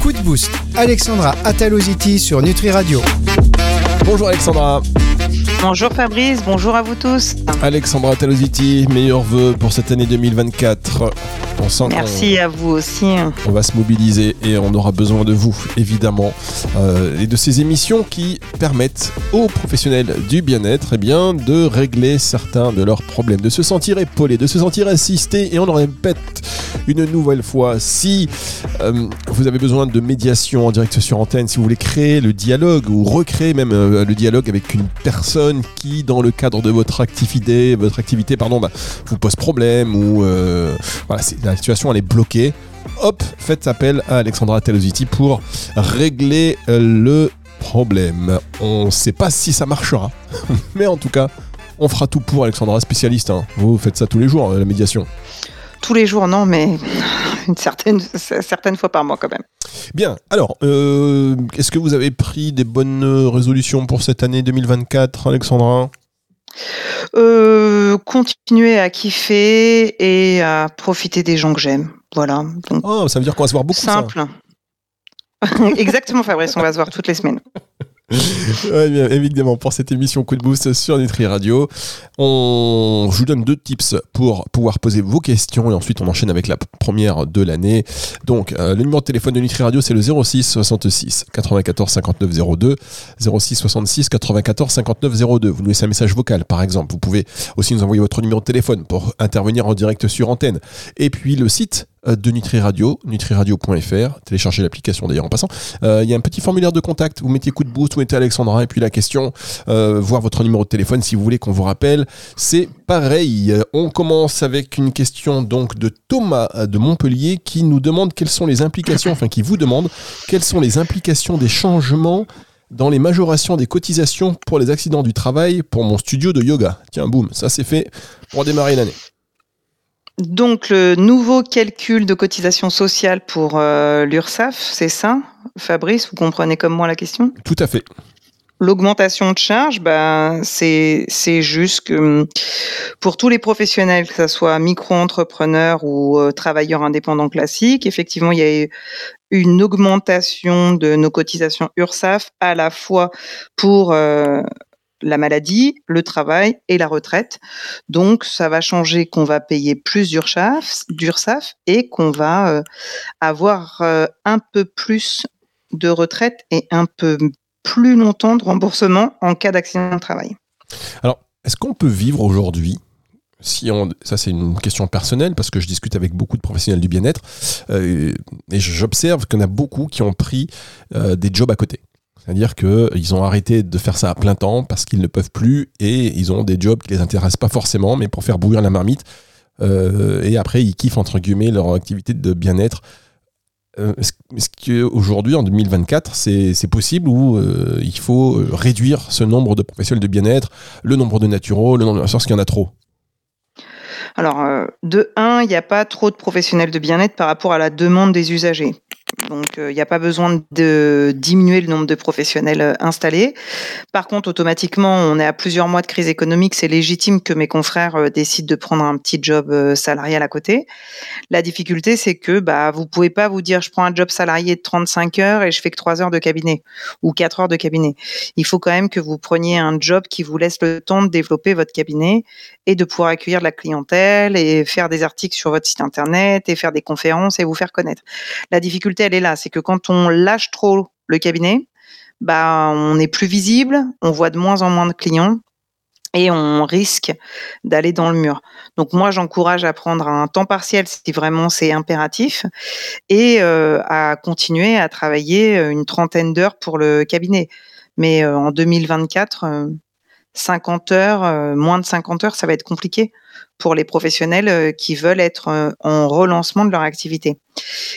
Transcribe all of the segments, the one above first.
Coup de boost. Alexandra Ataloziti sur Nutri Radio. Bonjour Alexandra. Bonjour Fabrice, bonjour à vous tous. Alexandra Talositi, meilleurs vœux pour cette année 2024. On sent Merci à vous aussi. On va se mobiliser et on aura besoin de vous, évidemment, euh, et de ces émissions qui permettent aux professionnels du bien-être eh bien, de régler certains de leurs problèmes, de se sentir épaulés, de se sentir assistés. Et on en répète une nouvelle fois, si euh, vous avez besoin de médiation en direct sur antenne, si vous voulez créer le dialogue ou recréer même euh, le dialogue avec une personne qui, dans le cadre de votre activité, votre activité, pardon, bah, vous pose problème ou voilà, c'est la situation elle est bloquée, hop, faites appel à Alexandra Telositi pour régler euh, le problème. On ne sait pas si ça marchera, mais en tout cas, on fera tout pour Alexandra, spécialiste. Hein. Vous faites ça tous les jours, la médiation. Tous les jours, non, mais une certaine, certaine fois par mois quand même. Bien, alors, euh, est-ce que vous avez pris des bonnes résolutions pour cette année 2024, Alexandra? Euh, continuer à kiffer et à profiter des gens que j'aime. Voilà. oh, ça veut dire qu'on va se voir beaucoup. Simple. Exactement, Fabrice, on va se voir toutes les semaines. bien, évidemment, pour cette émission Coup de Boost sur Nutri Radio, on, je vous donne deux tips pour pouvoir poser vos questions et ensuite on enchaîne avec la première de l'année. Donc, euh, le numéro de téléphone de Nutri Radio, c'est le 06 66 94 59 02. 06 66 94 59 02. Vous nous laissez un message vocal, par exemple. Vous pouvez aussi nous envoyer votre numéro de téléphone pour intervenir en direct sur antenne. Et puis le site de Nutri Radio, nutriradio.fr. Téléchargez l'application d'ailleurs en passant. Euh, il y a un petit formulaire de contact. Vous mettez coup de boost, vous mettez Alexandra et puis la question, euh, voir votre numéro de téléphone si vous voulez qu'on vous rappelle. C'est pareil. On commence avec une question donc de Thomas de Montpellier qui nous demande quelles sont les implications, enfin qui vous demande quelles sont les implications des changements dans les majorations des cotisations pour les accidents du travail pour mon studio de yoga. Tiens, boum, ça c'est fait pour démarrer l'année. Donc le nouveau calcul de cotisation sociale pour euh, l'URSSAF, c'est ça Fabrice, vous comprenez comme moi la question? Tout à fait. L'augmentation de charges, ben, c'est, juste que hum, pour tous les professionnels, que ce soit micro-entrepreneurs ou euh, travailleurs indépendants classiques, effectivement, il y a eu une augmentation de nos cotisations URSAF à la fois pour euh, la maladie, le travail et la retraite. Donc, ça va changer qu'on va payer plus d'URSAF et qu'on va euh, avoir euh, un peu plus de retraite et un peu plus longtemps de remboursement en cas d'accident de travail. Alors, est-ce qu'on peut vivre aujourd'hui si on, ça c'est une question personnelle parce que je discute avec beaucoup de professionnels du bien-être euh, et j'observe qu'il y en a beaucoup qui ont pris des jobs à côté? C'est-à-dire qu'ils ont arrêté de faire ça à plein temps parce qu'ils ne peuvent plus et ils ont des jobs qui les intéressent pas forcément, mais pour faire bouillir la marmite. Euh, et après, ils kiffent entre guillemets leur activité de bien-être. Euh, est-ce qu'aujourd'hui, en 2024, c'est possible ou euh, il faut réduire ce nombre de professionnels de bien-être, le nombre de naturaux, le nombre de qu'il y en a trop? Alors, de un, il n'y a pas trop de professionnels de bien-être par rapport à la demande des usagers. Donc, il n'y a pas besoin de diminuer le nombre de professionnels euh, installés. Par contre, automatiquement, on est à plusieurs mois de crise économique. C'est légitime que mes confrères euh, décident de prendre un petit job euh, salarial à côté. La difficulté, c'est que bah, vous pouvez pas vous dire, je prends un job salarié de 35 heures et je fais que 3 heures de cabinet ou 4 heures de cabinet. Il faut quand même que vous preniez un job qui vous laisse le temps de développer votre cabinet et de pouvoir accueillir la clientèle et faire des articles sur votre site internet et faire des conférences et vous faire connaître. La difficulté, elle est là, c'est que quand on lâche trop le cabinet, bah on est plus visible, on voit de moins en moins de clients et on risque d'aller dans le mur. Donc moi, j'encourage à prendre un temps partiel si vraiment c'est impératif et euh, à continuer à travailler une trentaine d'heures pour le cabinet. Mais euh, en 2024, 50 heures, euh, moins de 50 heures, ça va être compliqué pour les professionnels euh, qui veulent être euh, en relancement de leur activité.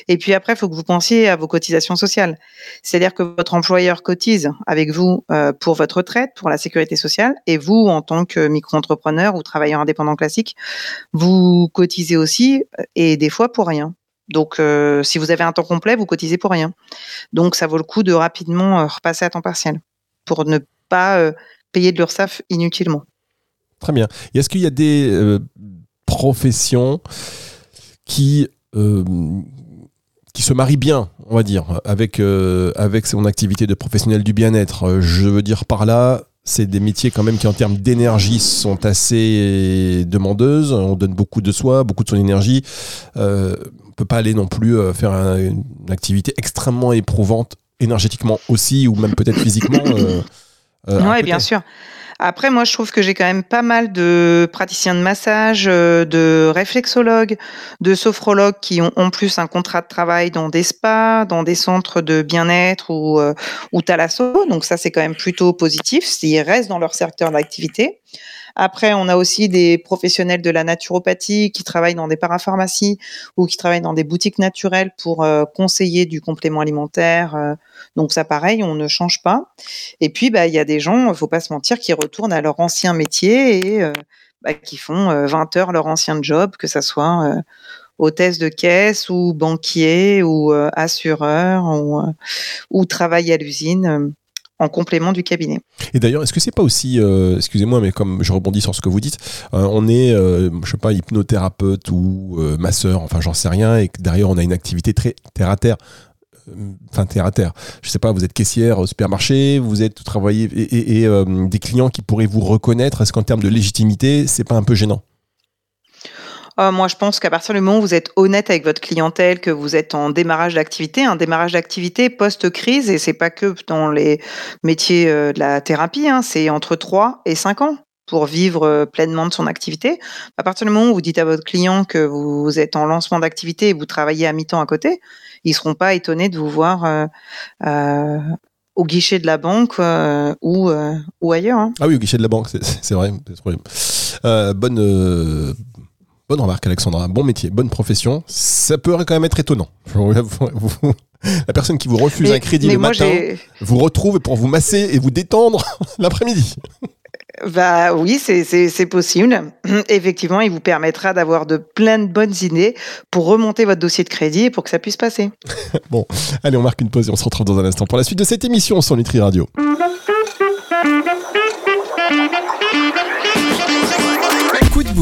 Et puis après, il faut que vous pensiez à vos cotisations sociales. C'est-à-dire que votre employeur cotise avec vous pour votre retraite, pour la sécurité sociale, et vous, en tant que micro-entrepreneur ou travailleur indépendant classique, vous cotisez aussi, et des fois pour rien. Donc, si vous avez un temps complet, vous cotisez pour rien. Donc, ça vaut le coup de rapidement repasser à temps partiel pour ne pas payer de l'URSSAF inutilement. Très bien. est-ce qu'il y a des euh, profession qui qui se marie bien, on va dire, avec, avec son activité de professionnel du bien-être? Je veux dire par là, c'est des métiers quand même qui en termes d'énergie sont assez demandeuses. On donne beaucoup de soi, beaucoup de son énergie. Euh, on peut pas aller non plus euh, faire une activité extrêmement éprouvante énergétiquement aussi ou même peut-être physiquement. Euh, oui, bien sûr. Après, moi, je trouve que j'ai quand même pas mal de praticiens de massage, euh, de réflexologues, de sophrologues qui ont en plus un contrat de travail dans des spas, dans des centres de bien-être ou, euh, ou thalasso. Donc ça, c'est quand même plutôt positif s'ils restent dans leur secteur d'activité. Après, on a aussi des professionnels de la naturopathie qui travaillent dans des parapharmacies ou qui travaillent dans des boutiques naturelles pour euh, conseiller du complément alimentaire. Euh. donc ça, pareil, on ne change pas. Et puis, bah, il y a des gens, il faut pas se mentir, qui retournent à leur ancien métier et euh, bah, qui font 20 heures leur ancien job, que ça soit hôtesse de caisse ou banquier ou assureur ou, ou travail à l'usine en complément du cabinet. Et d'ailleurs, est-ce que c'est pas aussi, euh, excusez-moi, mais comme je rebondis sur ce que vous dites, euh, on est, euh, je sais pas, hypnothérapeute ou masseur, enfin j'en sais rien, et que derrière on a une activité très terre à terre. Enfin, terre à terre. Je sais pas, vous êtes caissière au supermarché, vous êtes travaillé et, et des clients qui pourraient vous reconnaître. Est-ce qu'en termes de légitimité, c'est pas un peu gênant? Ah, moi, je pense qu'à partir du moment où vous êtes honnête avec votre clientèle, que vous êtes en démarrage d'activité, un démarrage d'activité post-crise, et c'est pas que dans les métiers euh, de la thérapie, hein, c'est entre 3 et 5 ans pour vivre euh, pleinement de son activité. À partir du moment où vous dites à votre client que vous êtes en lancement d'activité et vous travaillez à mi-temps à côté, ils seront pas étonnés de vous voir euh, au guichet de la banque ou, ou ailleurs. Hein. Ah oui, au guichet de la banque, c'est vrai. bonne Bonne remarque, Alexandra. Bon métier, bonne profession. Ça peut quand même être étonnant. La personne qui vous refuse un crédit le matin vous retrouve pour vous masser et vous détendre l'après-midi. Bah oui, c'est possible. Effectivement, il vous permettra d'avoir de plein de bonnes idées pour remonter votre dossier de crédit et pour que ça puisse passer. bon, allez, on marque une pause et on se retrouve dans un instant pour la suite de cette émission sur Nutri Radio.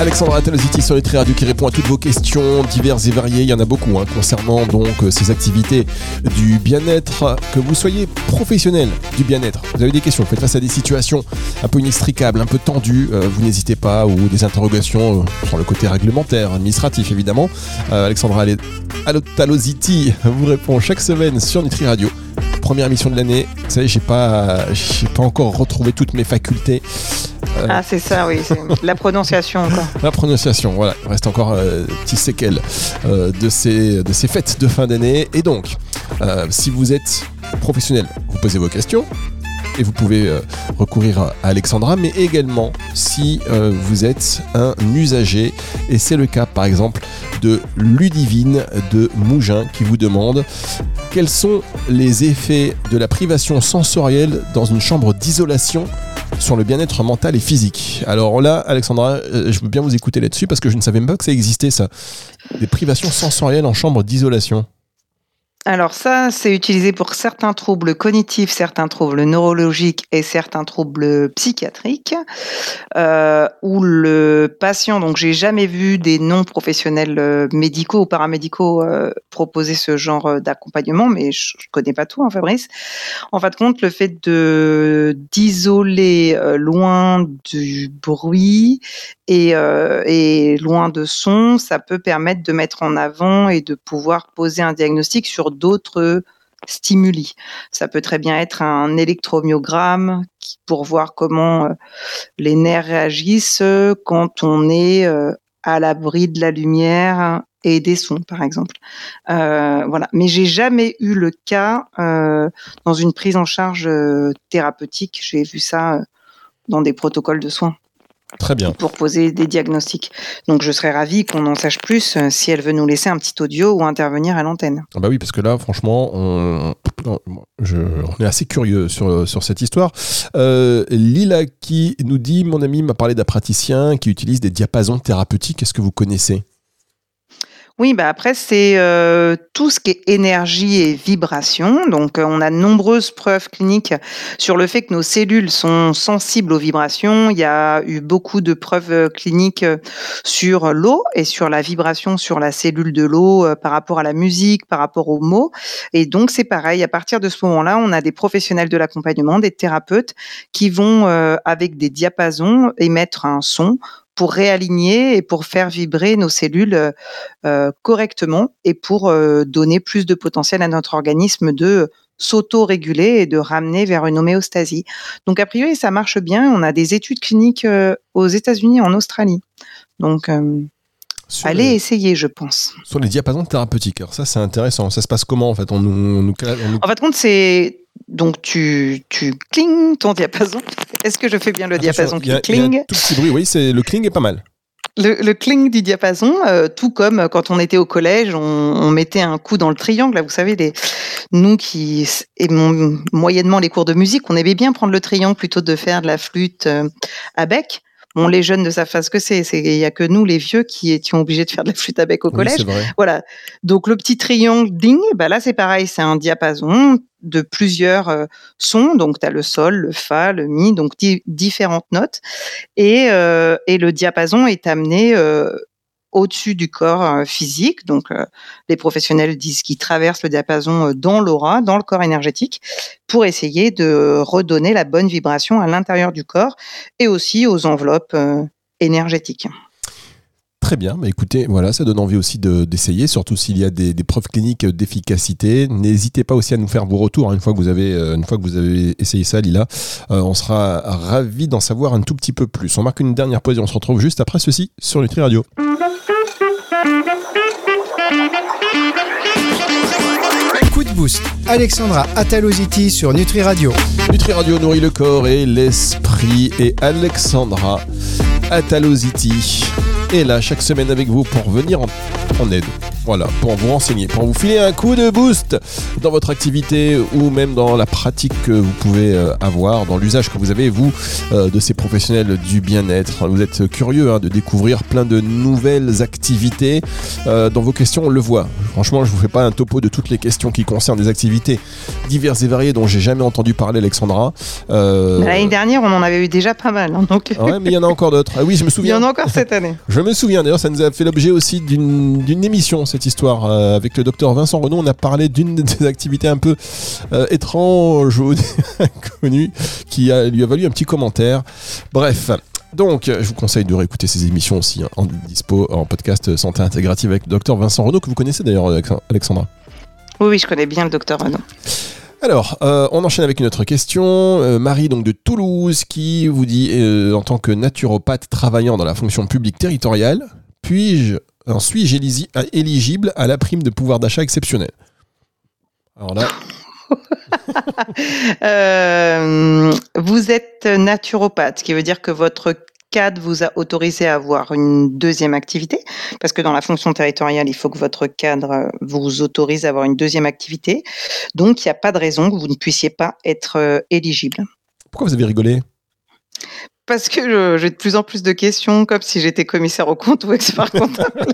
Alexandra Ataloziti sur Nutri Radio qui répond à toutes vos questions diverses et variées. Il y en a beaucoup hein, concernant donc euh, ces activités du bien-être. Que vous soyez professionnel du bien-être, vous avez des questions, vous faites face à des situations un peu inextricables, un peu tendues, euh, vous n'hésitez pas, ou des interrogations euh, sur le côté réglementaire, administratif évidemment. Alexandra Ataloziti vous répond chaque semaine sur Nutri Radio première émission de l'année. Vous savez, j'ai pas, j'ai pas encore retrouvé toutes mes facultés. Euh, ah, c'est ça, oui, la prononciation encore. La prononciation, voilà. Il reste encore euh, petit séquelles euh, de, ces, de ces fêtes de fin d'année. Et donc, euh, si vous êtes professionnel, vous posez vos questions et vous pouvez recourir à Alexandra, mais également si vous êtes un usager, et c'est le cas par exemple de Ludivine de Mougin qui vous demande quels sont les effets de la privation sensorielle dans une chambre d'isolation sur le bien-être mental et physique. Alors là, Alexandra, euh, je veux bien vous écouter là-dessus parce que je ne savais même pas que ça existait, ça. Des privations sensorielles en chambre d'isolation. Alors ça, c'est utilisé pour certains troubles cognitifs, certains troubles neurologiques et certains troubles psychiatriques, euh, où le patient, donc j'ai jamais vu des non-professionnels euh, médicaux ou paramédicaux euh, proposer ce genre d'accompagnement, mais je, je, connais pas tout, hein, Fabrice. En fin de compte, le fait de d'isoler loin du bruit et, et loin de son, ça peut permettre de mettre en avant et de pouvoir poser un diagnostic sur d'autres stimuli. Ça peut très bien être un électromyogramme pour voir comment euh, les nerfs réagissent quand on est euh, à l'abri de la lumière et des sons, par exemple. Euh, voilà. Mais j'ai jamais eu le cas dans une prise en charge thérapeutique. J'ai vu ça dans des protocoles de soins. Très bien. Pour poser des diagnostics. Donc je serais ravi qu'on en sache plus euh, si elle veut nous laisser un petit audio ou intervenir à l'antenne. Ah bah oui, parce que là, franchement, on, est assez curieux sur, sur cette histoire. Euh, Lila qui nous dit, mon ami m'a parlé d'un praticien qui utilise des diapasons thérapeutiques. Est-ce que vous connaissez? Oui, bah après c'est euh, tout ce qui est énergie et vibration. Donc euh, on a de nombreuses preuves cliniques sur le fait que nos cellules sont sensibles aux vibrations. Il y a eu beaucoup de preuves euh, cliniques sur l'eau et sur la vibration sur la cellule de l'eau par rapport à la musique, par rapport aux mots. Et donc c'est pareil. À partir de ce moment-là, on a des professionnels de l'accompagnement, des thérapeutes qui vont avec des diapasons émettre un son pour réaligner et pour faire vibrer nos cellules euh, euh, correctement et pour euh, donner plus de potentiel à notre organisme de s'auto-réguler et de ramener vers une homéostasie. Donc a priori ça marche bien. On a des études cliniques aux États-Unis, en Australie. Donc Allez essayer, je pense. Sur les diapasons thérapeutiques. Alors ça, c'est intéressant. Ça se passe comment en fait? On nous, En fait, compte, c'est donc tu tu cling ton diapason. Est-ce que je fais bien le diapason qui cling Tout petit bruit, oui, c'est le cling est pas mal. Le, cling du diapason, euh, tout comme quand on était au collège, on, mettait un coup dans le triangle. Là, vous savez, les, nous qui aimons moyennement les cours de musique, on aimait bien prendre le triangle plutôt de faire de la flûte euh, à bec. Bon, les jeunes ne savent pas ce que c'est. Il y a que nous, les vieux, qui étions obligés de faire de la flûte à bec au collège. voilà. Donc le petit triangle ding, bah là c'est pareil, c'est un diapason de plusieurs euh, sons. Donc tu as le sol, le fa, le mi, donc différentes notes. Et, euh, et le diapason est amené euh, au-dessus du corps physique. Donc, les professionnels disent qu'ils traversent le diapason dans l'aura, dans le corps énergétique, pour essayer de redonner la bonne vibration à l'intérieur du corps et aussi aux enveloppes énergétiques. Très bien, bah écoutez, voilà, ça donne envie aussi d'essayer, surtout s'il y a des, preuves cliniques d'efficacité. N'hésitez pas aussi à nous faire vos retours hein, une fois que vous avez, une fois que vous avez essayé ça, Lila. on sera ravis d'en savoir un tout petit peu plus. On marque une dernière pause et on se retrouve juste après ceci sur Nutri Radio. Coup de boost. Alexandra Ataloziti sur Nutri Radio. Nutri Radio nourrit le corps et l'esprit. Et Alexandra Ataloziti est là chaque semaine avec vous pour venir en aide voilà, pour vous renseigner, pour vous filer un coup de boost dans votre activité ou même dans la pratique que vous pouvez euh, avoir, dans l'usage que vous avez, vous, euh, de ces professionnels du bien-être. Vous êtes curieux hein, de découvrir plein de nouvelles activités. Euh, dans vos questions, on le voit. Franchement, je vous fais pas un topo de toutes les questions qui concernent des activités diverses et variées dont j'ai jamais entendu parler, Alexandra. L'année dernière, on en avait eu déjà pas mal. Hein, donc... Ouais, mais il y en a encore d'autres. Ah oui, je me souviens. Il y en a encore cette année. je me souviens, d'ailleurs, ça nous a fait l'objet aussi d'une émission, cette histoire. Euh, avec le docteur Vincent Renaud, on a parlé d'une des activités un peu euh, étranges ou inconnues qui a, lui a valu un petit commentaire. Bref. Donc, je vous conseille de réécouter ces émissions aussi hein, en dispo en podcast santé intégrative avec le docteur Vincent Renaud, que vous connaissez d'ailleurs, Alexandra. Oui, oui, je connais bien le docteur Renaud. Alors, euh, on enchaîne avec une autre question. Marie, donc de Toulouse, qui vous dit en tant que naturopathe travaillant dans la fonction publique territoriale, puis-je en suis-je éligible à la prime de pouvoir d'achat exceptionnelle Alors là. Euh, vous êtes naturopathe, ce qui veut dire que votre cadre vous a autorisé à avoir une deuxième activité, parce que dans la fonction territoriale, il faut que votre cadre vous autorise à avoir une deuxième activité. Donc, il n'y a pas de raison que vous ne puissiez pas être euh, éligible. Pourquoi vous avez rigolé? Parce que j'ai de plus en plus de questions, comme si j'étais commissaire au compte ou expert comptable.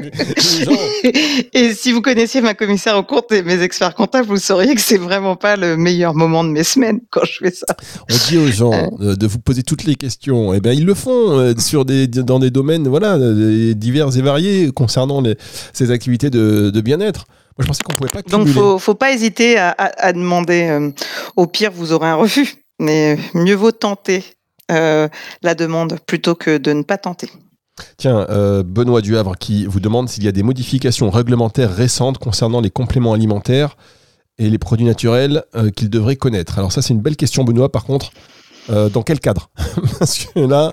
et, si vous connaissiez ma commissaire au compte et mes experts comptables, vous sauriez que c'est vraiment pas le meilleur moment de mes semaines quand je fais ça. On dit aux gens euh. de vous poser toutes les questions. Et eh bien, ils le font euh, sur des, dans des domaines voilà, divers et variés concernant les, ces activités de, bien-être. Moi, je pensais qu'on pouvait pas Donc, faut, faut pas hésiter à, demander. Euh, au pire, vous aurez un refus. Mais mieux vaut tenter euh, la demande plutôt que de ne pas tenter. Tiens, euh, Benoît Duhavre qui vous demande s'il y a des modifications réglementaires récentes concernant les compléments alimentaires et les produits naturels euh, qu'il devrait connaître. Alors ça c'est une belle question Benoît par contre. dans quel cadre? Parce que là,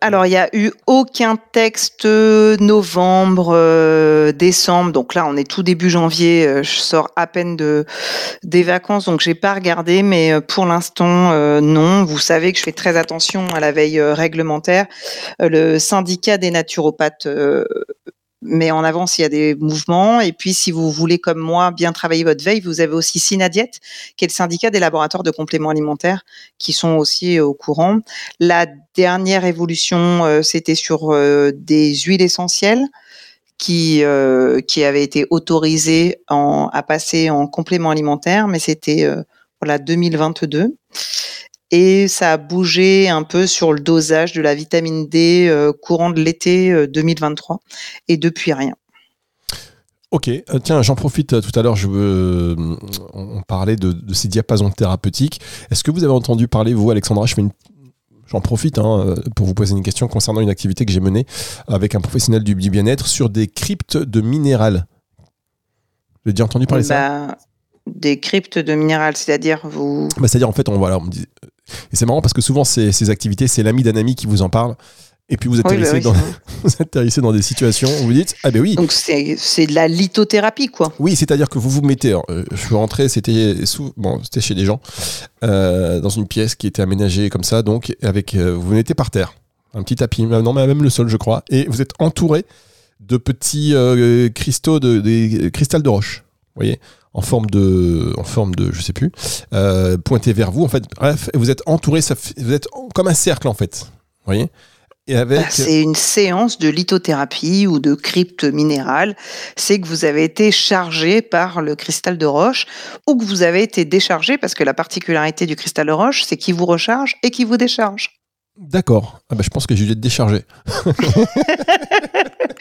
alors, il n'y a eu aucun texte novembre, euh, décembre. Donc là, on est tout début janvier. Euh, je sors à peine de des vacances, donc j'ai pas regardé. Mais euh, pour l'instant, non. Vous savez que je fais très attention à la veille réglementaire. le syndicat des naturopathes mais en avant s'il y a des mouvements. Et puis, si vous voulez, comme moi, bien travailler votre veille, vous avez aussi Synadiet, qui est le syndicat des laboratoires de compléments alimentaires, qui sont aussi au courant. La dernière évolution, euh, c'était sur euh, des huiles essentielles qui euh, qui avait été autorisé en, à passer en complément alimentaire, mais c'était euh, voilà 2022 et ça a bougé un peu sur le dosage de la vitamine D euh, courant de l'été 2023 et depuis rien. Ok, tiens, j'en profite tout à l'heure, je veux, on parlait de, de, ces diapasons thérapeutiques. Est-ce que vous avez entendu parler, vous, Alexandra, je fais une J'en profite hein, pour vous poser une question concernant une activité que j'ai menée avec un professionnel du, bien-être sur des cryptes de minéral. Avez déjà entendu parler de ça? Bah, Des cryptes de minéral, c'est-à-dire vous. Bah, c'est-à-dire en fait, on, voilà, on me dit... Et c'est marrant parce que souvent, ces, ces activités, c'est l'ami d'un ami qui vous en parle. Et puis vous atterrissez, bah dans, dans des situations où vous dites Ah ben oui. Donc c'est de la lithothérapie, quoi. Oui, c'est-à-dire que vous vous mettez. Euh, je suis rentré, c'était bon, chez des gens, euh, dans une pièce qui était aménagée comme ça, donc avec. Euh, vous mettez par terre, un petit tapis, non, mais même le sol, je crois, et vous êtes entouré de petits cristaux, de, des cristals de roche. Vous voyez en forme de, en forme de, je sais plus, pointé vers vous. En fait, bref, vous êtes entouré, vous êtes comme un cercle en fait. Voyez? Bah, c'est une séance de lithothérapie ou de crypte minérale. C'est que vous avez été chargé par le cristal de roche ou que vous avez été déchargé parce que la particularité du cristal de roche, c'est qu'il vous recharge et qu'il vous décharge. D'accord. Ah bah, je pense que je vais être déchargé.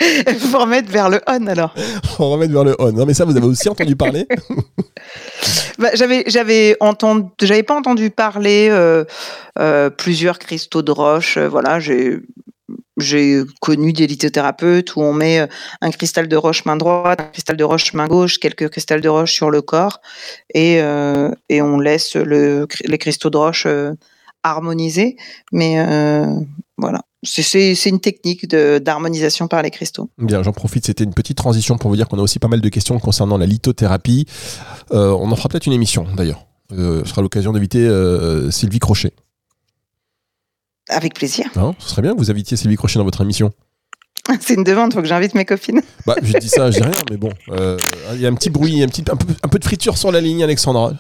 Il faut remettre vers le on alors. Faut remettre vers le on. Non mais ça, vous avez aussi entendu parler bah, J'avais, j'avais entendu, j'avais pas entendu parler euh, euh, plusieurs cristaux de roche. Euh, voilà, j'ai j'ai connu des lithothérapeutes où on met un cristal de roche main droite, un cristal de roche main gauche, quelques cristals de roche sur le corps et, et on laisse le, les cristaux de roche harmoniser. Mais voilà. C'est une technique d'harmonisation par les cristaux. Bien, j'en profite. C'était une petite transition pour vous dire qu'on a aussi pas mal de questions concernant la lithothérapie. Euh, on en fera peut-être une émission d'ailleurs. Euh, ce sera l'occasion d'inviter euh, Sylvie Crochet. Avec plaisir. ce serait bien que vous invitiez Sylvie Crochet dans votre émission. C'est une demande, faut que j'invite mes copines. Bah, je dis ça, je dis rien, mais bon, il y a un petit bruit, un, petit, un, peu, un peu de friture sur la ligne, Alexandra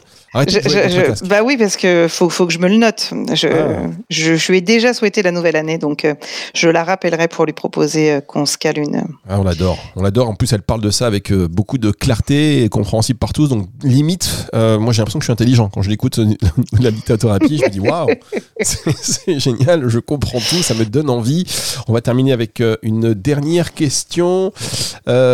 bah oui, parce que faut, faut que je me le note. Je, ah. je, lui ai déjà souhaité la nouvelle année, donc euh, je la rappellerai pour lui proposer euh, qu'on se cale une. Ah, on l'adore, on l'adore. En plus, elle parle de ça avec euh, beaucoup de clarté et compréhensible par tous. Donc limite, moi j'ai l'impression que je suis intelligent quand je l'écoute la lithothérapie. je me dis waouh, c'est génial, je comprends tout, ça me donne envie. On va terminer avec une dernière question.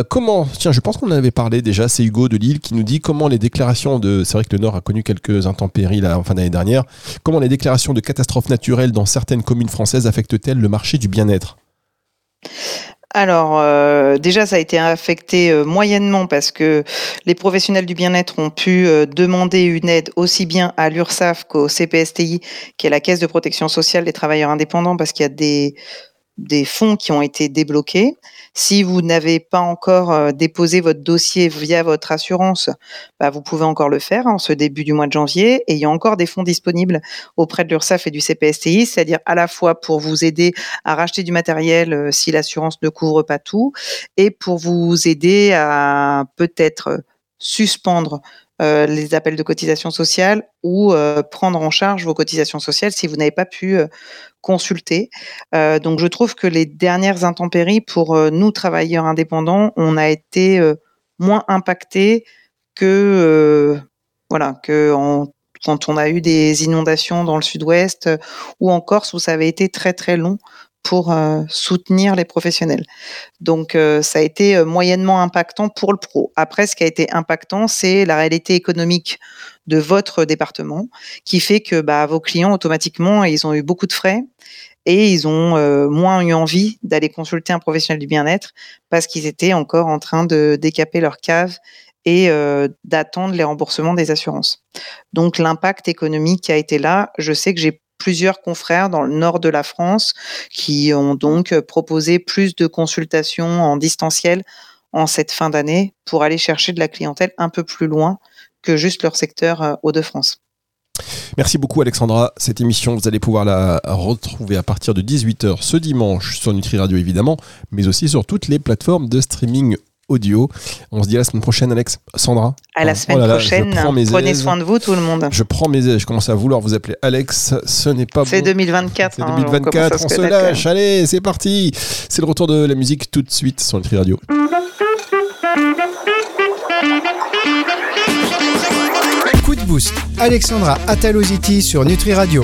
comment Tiens, je pense qu'on en avait parlé déjà. C'est Hugo de Lille qui nous dit comment les déclarations de. C'est vrai que le Nord a quelques intempéries là, en fin d'année dernière. Comment les déclarations de catastrophes naturelles dans certaines communes françaises affectent-elles le marché du bien-être? Alors euh, déjà, ça a été affecté euh, moyennement parce que les professionnels du bien-être ont pu euh, demander une aide aussi bien à l'URSSAF qu'au CPSTI, qui est la Caisse de protection sociale des travailleurs indépendants, parce qu'il y a des fonds qui ont été débloqués. Si vous n'avez pas encore euh, déposé votre dossier via votre assurance, bah, vous pouvez encore le faire en ce début du mois de janvier. Et il y a encore des fonds disponibles auprès de l'URSSAF et du CPSTI, c'est-à-dire à la fois pour vous aider à racheter du matériel euh, si l'assurance ne couvre pas tout, et pour vous aider à peut-être suspendre euh, les appels de cotisation sociale ou euh, prendre en charge vos cotisations sociales si vous n'avez pas pu euh, consulter. donc je trouve que les dernières intempéries pour nous travailleurs indépendants, on a été moins impactés que voilà que quand on a eu des inondations dans le sud-ouest ou en Corse où ça avait été très très long pour euh, soutenir les professionnels. Donc euh, ça a été euh, moyennement impactant pour le pro. Après, ce qui a été impactant, c'est la réalité économique de votre département, qui fait que bah, vos clients automatiquement, ils ont eu beaucoup de frais et ils ont moins eu envie d'aller consulter un professionnel du bien-être parce qu'ils étaient encore en train de décaper leur cave et d'attendre les remboursements des assurances. Donc l'impact économique qui a été là, je sais que j'ai plusieurs confrères dans le nord de la France qui ont donc proposé plus de consultations en distanciel en cette fin d'année pour aller chercher de la clientèle un peu plus loin que juste leur secteur euh, Hauts-de-France. Merci beaucoup Alexandra. Cette émission, vous allez pouvoir la retrouver à partir de 18h ce dimanche sur Nutri Radio évidemment, mais aussi sur toutes les plateformes de streaming audio. On se dit à la semaine prochaine, Alex. Sandra. À la Oh semaine là là, je prochaine. prends mes Prenez aises. soin de vous, tout le monde. Je prends mes ailes, je commence à vouloir vous appeler Alex. Ce n'est pas C'est bon. 2024. C'est hein, 2024, commence à on se lâche. Allez, c'est parti. C'est le retour de la musique tout de suite sur Nutri Radio. Coup de boost. Alexandra Ataloziti sur Nutri Radio.